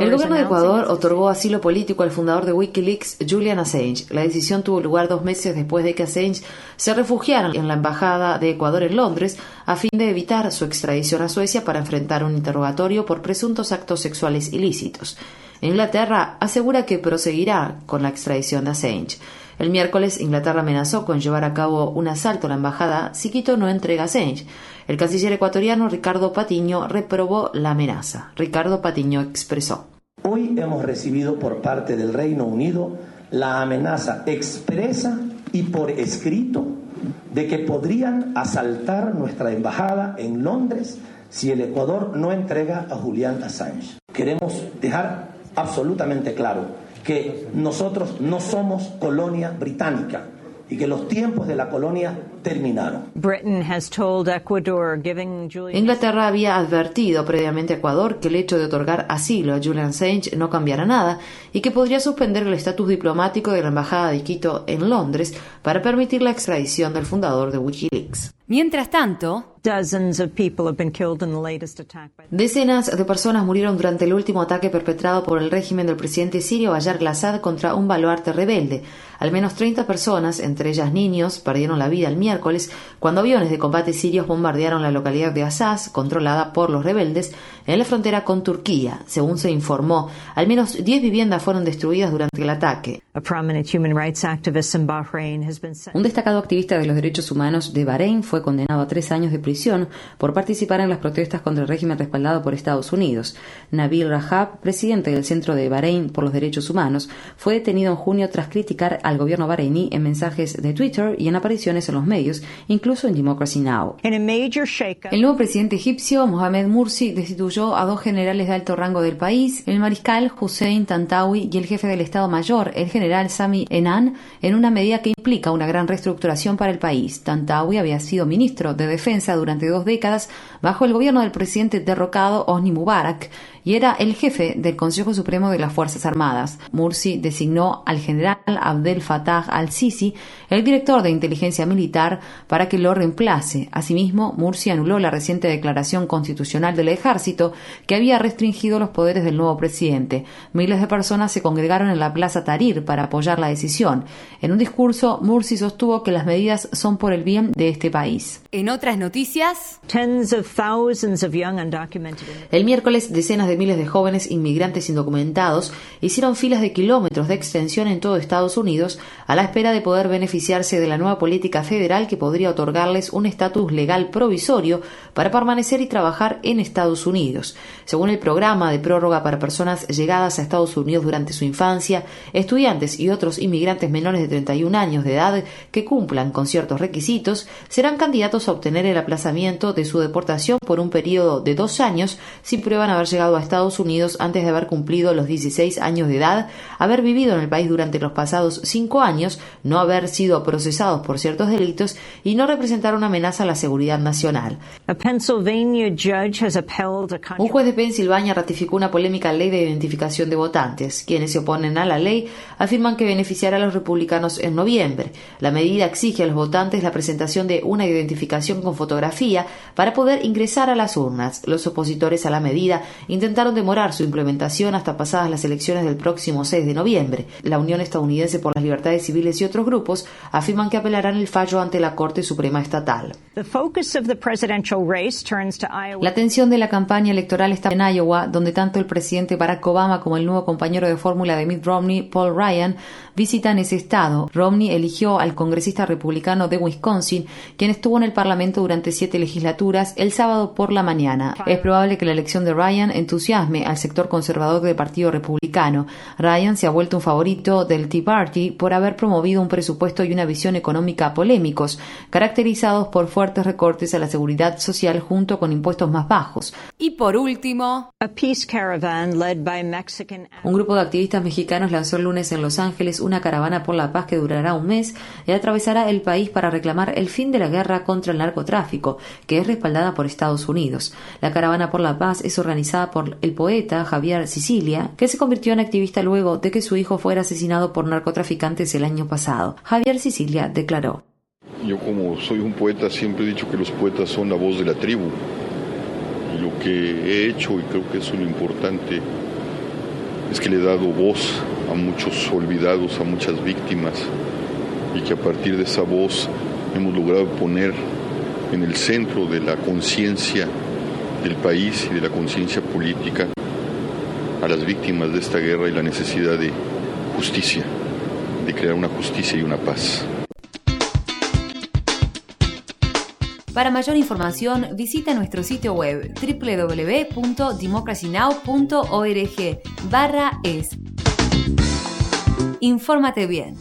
El gobierno de Ecuador otorgó asilo político al fundador de Wikileaks, Julian Assange. La decisión tuvo lugar dos meses después de que Assange se refugiara en la embajada de Ecuador en Londres a fin de evitar su extradición a Suecia para enfrentar un interrogatorio por presuntos actos sexuales ilícitos. Inglaterra asegura que proseguirá con la extradición de Assange. El miércoles, Inglaterra amenazó con llevar a cabo un asalto a la embajada si Quito no entrega a Assange. El canciller ecuatoriano Ricardo Patiño reprobó la amenaza. Ricardo Patiño expresó. Hoy hemos recibido por parte del Reino Unido la amenaza expresa y por escrito de que podrían asaltar nuestra embajada en Londres si el Ecuador no entrega a Julián Assange. Queremos dejar absolutamente claro que nosotros no somos colonia británica y que los tiempos de la colonia terminaron. Inglaterra había advertido previamente a Ecuador que el hecho de otorgar asilo a Julian Assange no cambiará nada y que podría suspender el estatus diplomático de la embajada de Quito en Londres para permitir la extradición del fundador de Wikileaks. Mientras tanto, Decenas de personas murieron durante el último ataque perpetrado por el régimen del presidente sirio Bayar al-Assad contra un baluarte rebelde. Al menos 30 personas, entre ellas niños, perdieron la vida el miércoles cuando aviones de combate sirios bombardearon la localidad de Assas, controlada por los rebeldes, en la frontera con Turquía. Según se informó, al menos 10 viviendas fueron destruidas durante el ataque. Un destacado activista de los derechos humanos de Bahrein fue condenado a tres años de prisión por participar en las protestas contra el régimen respaldado por Estados Unidos. Nabil Rajab, presidente del Centro de Bahrein por los Derechos Humanos, fue detenido en junio tras criticar al gobierno bahreiní en mensajes de Twitter y en apariciones en los medios, incluso en Democracy Now! El nuevo presidente egipcio, Mohamed Mursi, destituyó a dos generales de alto rango del país, el mariscal Hussein Tantawi y el jefe del Estado Mayor, el general Sami Enan, en una medida que implica una gran reestructuración para el país. Tantawi había sido ministro de Defensa durante dos décadas bajo el gobierno del presidente derrocado Osni Mubarak y era el jefe del Consejo Supremo de las Fuerzas Armadas. Mursi designó al general Abdel Fattah al-Sisi, el director de inteligencia militar, para que lo reemplace. Asimismo, Mursi anuló la reciente declaración constitucional del ejército que había restringido los poderes del nuevo presidente. Miles de personas se congregaron en la Plaza Tahrir para apoyar la decisión. En un discurso, Mursi sostuvo que las medidas son por el bien de este país. En otras noticias, el miércoles decenas de miles de jóvenes inmigrantes indocumentados hicieron filas de kilómetros de extensión en todo Estados Unidos a la espera de poder beneficiarse de la nueva política federal que podría otorgarles un estatus legal provisorio para permanecer y trabajar en Estados Unidos. Según el programa de prórroga para personas llegadas a Estados Unidos durante su infancia, estudiantes y otros inmigrantes menores de 31 años de edad que cumplan con ciertos requisitos serán candidatos a obtener el aplazamiento de su deportación por un periodo de dos años si prueban haber llegado a Estados Unidos antes de haber cumplido los 16 años de edad, haber vivido en el país durante los pasados cinco años, no haber sido procesados por ciertos delitos y no representar una amenaza a la seguridad nacional. Un juez de Pensilvania ratificó una polémica ley de identificación de votantes. Quienes se oponen a la ley afirman que beneficiará a los republicanos en noviembre. La medida exige a los votantes la presentación de una identificación con fotografía para poder ingresar a las urnas. Los opositores a la medida intentaron demorar su implementación hasta pasadas las elecciones del próximo 6 de noviembre. La Unión Estadounidense por las Libertades Civiles y otros grupos afirman que apelarán el fallo ante la Corte Suprema Estatal. La atención de la campaña electoral está en Iowa, donde tanto el presidente Barack Obama como el nuevo compañero de fórmula de Mitt Romney, Paul Ryan, visitan ese estado. Romney eligió al congresista republicano de Wisconsin, quien estuvo en el Parlamento durante siete legislaturas el sábado por la mañana. Es probable que la elección de Ryan entusiasme al sector conservador del Partido Republicano. Ryan se ha vuelto un favorito del Tea Party por haber promovido un presupuesto y una visión económica polémicos, caracterizados por fuertes recortes a la seguridad social junto con impuestos más bajos. Y por último, un grupo de activistas mexicanos lanzó el lunes en Los Ángeles una caravana por la paz que durará un mes y atravesará el país para reclamar el fin de la guerra contra el narcotráfico, que es respaldada por Estados Unidos. La caravana por la paz es organizada por el poeta Javier Sicilia, que se convirtió en activista luego de que su hijo fuera asesinado por narcotraficantes el año pasado. Javier Sicilia declaró. Yo como soy un poeta siempre he dicho que los poetas son la voz de la tribu. Lo que he hecho, y creo que es lo importante, es que le he dado voz a muchos olvidados, a muchas víctimas, y que a partir de esa voz hemos logrado poner en el centro de la conciencia del país y de la conciencia política a las víctimas de esta guerra y la necesidad de justicia, crear una justicia y una paz. Para mayor información, visita nuestro sitio web www.democracynow.org barra es. Infórmate bien.